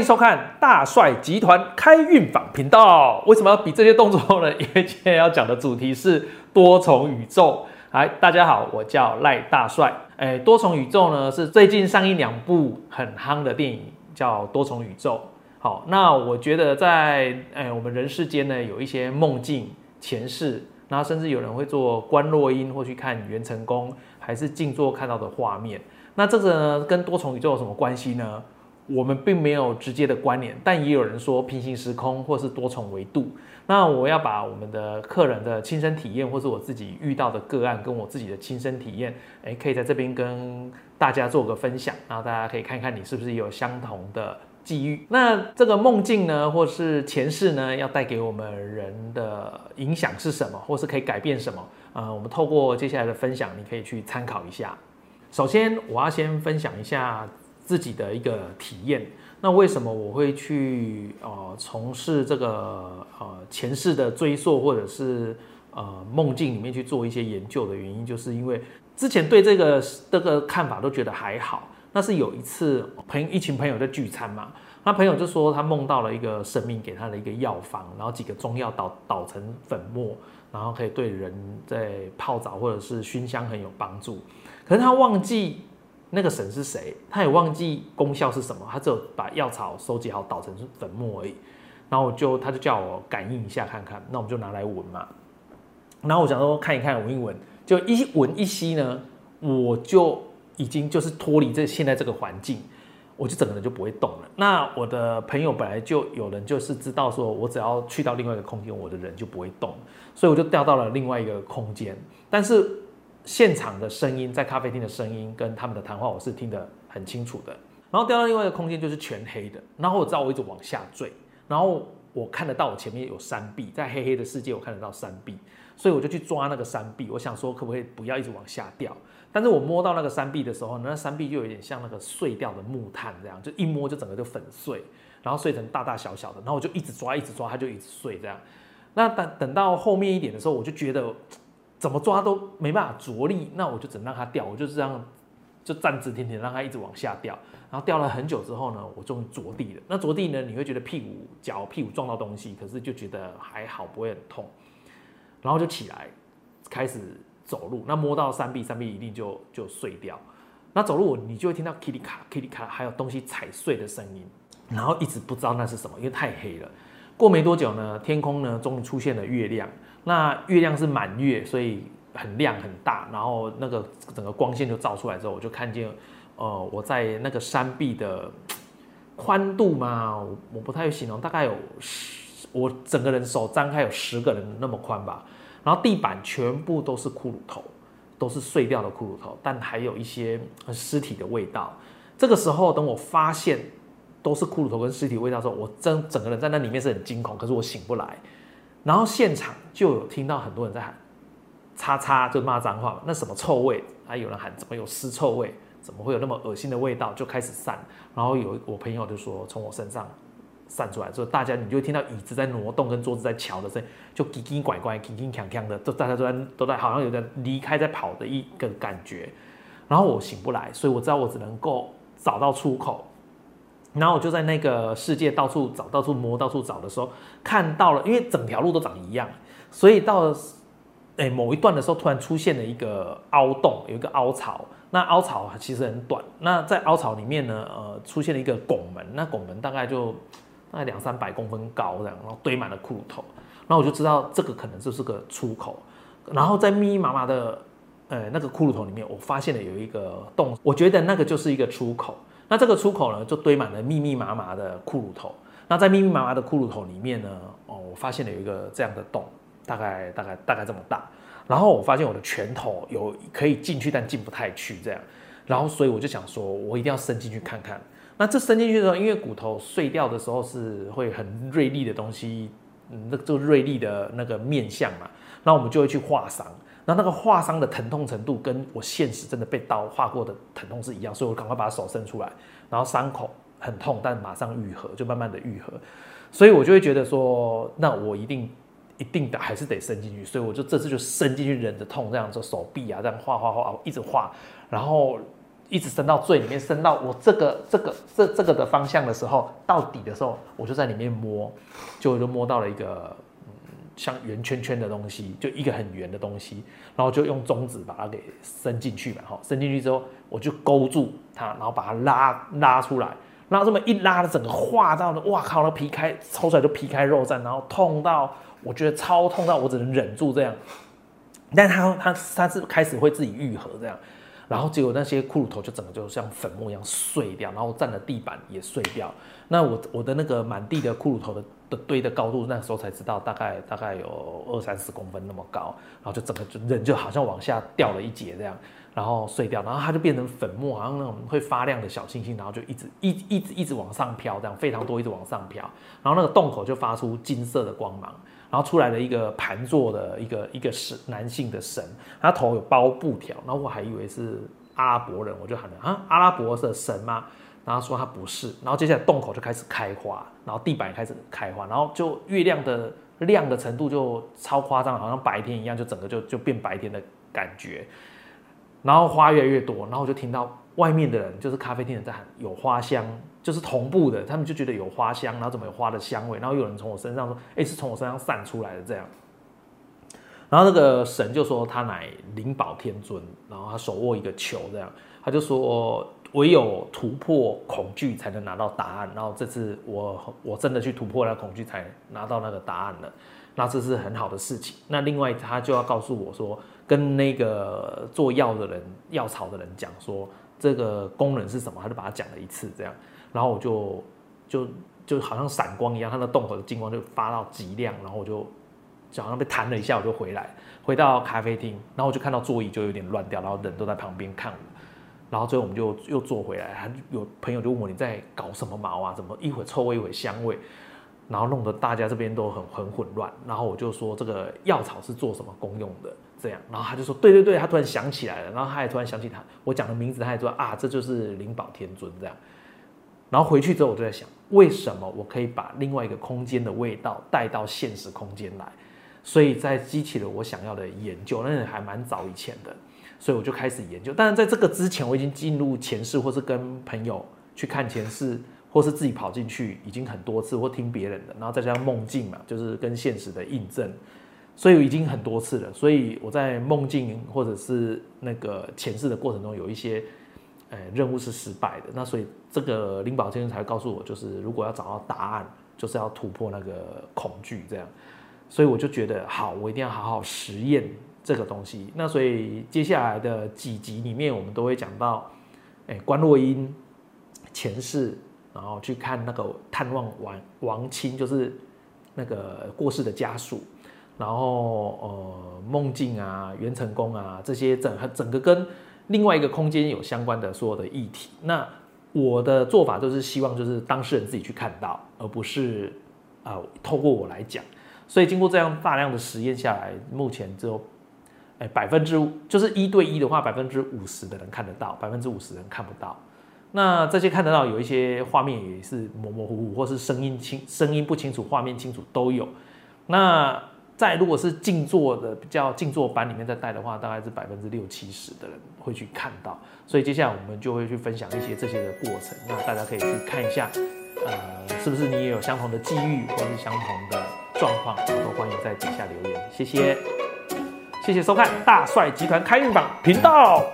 迎收看大帅集团开运坊频道。为什么要比这些动作呢？因为今天要讲的主题是多重宇宙。嗨，大家好，我叫赖大帅。哎，多重宇宙呢是最近上映两部很夯的电影，叫《多重宇宙》。好，那我觉得在哎我们人世间呢有一些梦境、前世，然后甚至有人会做观落音或去看元成功，还是静坐看到的画面。那这个呢跟多重宇宙有什么关系呢？我们并没有直接的关联，但也有人说平行时空或是多重维度。那我要把我们的客人的亲身体验，或是我自己遇到的个案，跟我自己的亲身体验，诶，可以在这边跟大家做个分享，然后大家可以看看你是不是有相同的际遇。那这个梦境呢，或是前世呢，要带给我们人的影响是什么，或是可以改变什么？呃，我们透过接下来的分享，你可以去参考一下。首先，我要先分享一下。自己的一个体验，那为什么我会去呃从事这个呃前世的追溯，或者是呃梦境里面去做一些研究的原因，就是因为之前对这个这个看法都觉得还好。那是有一次朋一群朋友在聚餐嘛，那朋友就说他梦到了一个神明给他的一个药方，然后几个中药捣捣成粉末，然后可以对人在泡澡或者是熏香很有帮助。可是他忘记。那个神是谁？他也忘记功效是什么，他只有把药草收集好捣成粉末而已。然后我就他就叫我感应一下看看，那我们就拿来闻嘛。然后我想说看一看闻一闻，就一闻一吸呢，我就已经就是脱离这现在这个环境，我就整个人就不会动了。那我的朋友本来就有人就是知道说我只要去到另外一个空间，我的人就不会动，所以我就掉到了另外一个空间，但是。现场的声音，在咖啡厅的声音跟他们的谈话，我是听得很清楚的。然后掉到另外一个空间就是全黑的，然后我知道我一直往下坠，然后我看得到我前面有山壁，在黑黑的世界我看得到山壁，所以我就去抓那个山壁，我想说可不可以不要一直往下掉。但是我摸到那个山壁的时候，那山壁就有点像那个碎掉的木炭这样，就一摸就整个就粉碎，然后碎成大大小小的，然后我就一直抓一直抓，它就一直碎这样。那等等到后面一点的时候，我就觉得。怎么抓都没办法着力，那我就只能让它掉，我就这样就站直挺挺，让它一直往下掉。然后掉了很久之后呢，我终于着地了。那着地呢，你会觉得屁股脚屁股撞到东西，可是就觉得还好，不会很痛。然后就起来开始走路，那摸到山壁，山壁一定就就碎掉。那走路你就会听到 k i t 卡 k i t 卡，还有东西踩碎的声音，然后一直不知道那是什么，因为太黑了。过没多久呢，天空呢终于出现了月亮。那月亮是满月，所以很亮很大，然后那个整个光线就照出来之后，我就看见，呃，我在那个山壁的宽度嘛，我不太会形容，大概有十，我整个人手张开有十个人那么宽吧。然后地板全部都是骷髅头，都是碎掉的骷髅头，但还有一些尸体的味道。这个时候，等我发现都是骷髅头跟尸体味道的时候，我真整个人在那里面是很惊恐，可是我醒不来。然后现场就有听到很多人在喊“叉叉”，就骂脏话嘛。那什么臭味？还有人喊怎么有尸臭味？怎么会有那么恶心的味道？就开始散。然后有我朋友就说从我身上散出来，之后大家你就听到椅子在挪动，跟桌子在敲的声音，就叽叽拐拐、叽叽锵锵的，都大家都在都在，好像有点离开在跑的一个感觉。然后我醒不来，所以我知道我只能够找到出口。然后我就在那个世界到处找、到处摸、到处找的时候，看到了，因为整条路都长一样，所以到哎某一段的时候，突然出现了一个凹洞，有一个凹槽。那凹槽其实很短。那在凹槽里面呢，呃，出现了一个拱门。那拱门大概就大概两三百公分高这样，然后堆满了骷髅头。然后我就知道这个可能就是个出口。然后在密密麻麻的呃那个骷髅头里面，我发现了有一个洞，我觉得那个就是一个出口。那这个出口呢，就堆满了密密麻麻的骷髅头。那在密密麻麻的骷髅头里面呢，哦，我发现了有一个这样的洞，大概大概大概这么大。然后我发现我的拳头有可以进去，但进不太去这样。然后所以我就想说，我一定要伸进去看看。那这伸进去的时候，因为骨头碎掉的时候是会很锐利的东西，嗯，那就锐利的那个面相嘛。那我们就会去划伤。那那个划伤的疼痛程度跟我现实真的被刀划过的疼痛是一样，所以我赶快把手伸出来，然后伤口很痛，但马上愈合，就慢慢的愈合，所以我就会觉得说，那我一定一定的还是得伸进去，所以我就这次就伸进去忍着痛，这样做手臂啊，这样画画画，一直画，然后一直伸到最里面，伸到我这个这个这这个的方向的时候，到底的时候，我就在里面摸，就就摸到了一个像圆圈圈的东西，就一个很圆的东西，然后就用中指把它给伸进去嘛，哈，伸进去之后，我就勾住它，然后把它拉拉出来，然后这么一拉，的整个化到的，哇靠，那皮开抽出来就皮开肉绽，然后痛到我觉得超痛到我只能忍住这样，但它它它是开始会自己愈合这样。然后结果那些骷髅头就整个就像粉末一样碎掉，然后占的地板也碎掉。那我我的那个满地的骷髅头的堆的高度，那时候才知道大概大概有二三十公分那么高，然后就整个就人就好像往下掉了一截这样，然后碎掉，然后它就变成粉末，好像那种会发亮的小星星，然后就一直一一直一直往上飘，这样非常多一直往上飘，然后那个洞口就发出金色的光芒。然后出来了一个盘坐的一个一个神男性的神，他头有包布条，然后我还以为是阿拉伯人，我就喊了啊，阿拉伯的神吗？然后说他不是，然后接下来洞口就开始开花，然后地板也开始开花，然后就月亮的亮的程度就超夸张，好像白天一样，就整个就就变白天的感觉，然后花越来越多，然后我就听到外面的人，就是咖啡厅的在喊有花香。就是同步的，他们就觉得有花香，然后怎么有花的香味，然后有人从我身上说，哎，是从我身上散出来的这样。然后那个神就说他乃灵宝天尊，然后他手握一个球这样，他就说唯有突破恐惧才能拿到答案。然后这次我我真的去突破了恐惧，才拿到那个答案了。那这是很好的事情。那另外他就要告诉我说，跟那个做药的人、药草的人讲说，这个功能是什么，他就把它讲了一次这样。然后我就就就好像闪光一样，他的洞口的金光就发到极亮，然后我就就好像被弹了一下，我就回来回到咖啡厅，然后我就看到座椅就有点乱掉，然后人都在旁边看我，然后最后我们就又坐回来，还有朋友就问我你在搞什么毛啊？怎么一会臭味一会香味，然后弄得大家这边都很很混乱，然后我就说这个药草是做什么功用的？这样，然后他就说对对对，他突然想起来了，然后他也突然想起他我讲的名字，他也说啊这就是灵宝天尊这样。然后回去之后，我就在想，为什么我可以把另外一个空间的味道带到现实空间来？所以在激起了我想要的研究，那还蛮早以前的，所以我就开始研究。但是在这个之前，我已经进入前世，或是跟朋友去看前世，或是自己跑进去，已经很多次，或听别人的，然后再加上梦境嘛，就是跟现实的印证，所以已经很多次了。所以我在梦境或者是那个前世的过程中，有一些。哎，任务是失败的，那所以这个灵宝先生才告诉我，就是如果要找到答案，就是要突破那个恐惧，这样，所以我就觉得好，我一定要好好实验这个东西。那所以接下来的几集里面，我们都会讲到，哎，关洛英前世，然后去看那个探望王王亲，就是那个过世的家属，然后呃梦境啊、元成功啊这些整整个跟。另外一个空间有相关的所有的议题，那我的做法就是希望就是当事人自己去看到，而不是呃透过我来讲。所以经过这样大量的实验下来，目前只有哎百分之五就是一对一的话，百分之五十的人看得到，百分之五十人看不到。那这些看得到有一些画面也是模模糊糊，或是声音清声音不清楚，画面清楚都有。那在如果是静坐的比较静坐班里面在带的话，大概是百分之六七十的人会去看到，所以接下来我们就会去分享一些这些的过程，那大家可以去看一下，呃，是不是你也有相同的际遇或是相同的状况，都欢迎在底下留言，谢谢，谢谢收看大帅集团开运榜频道。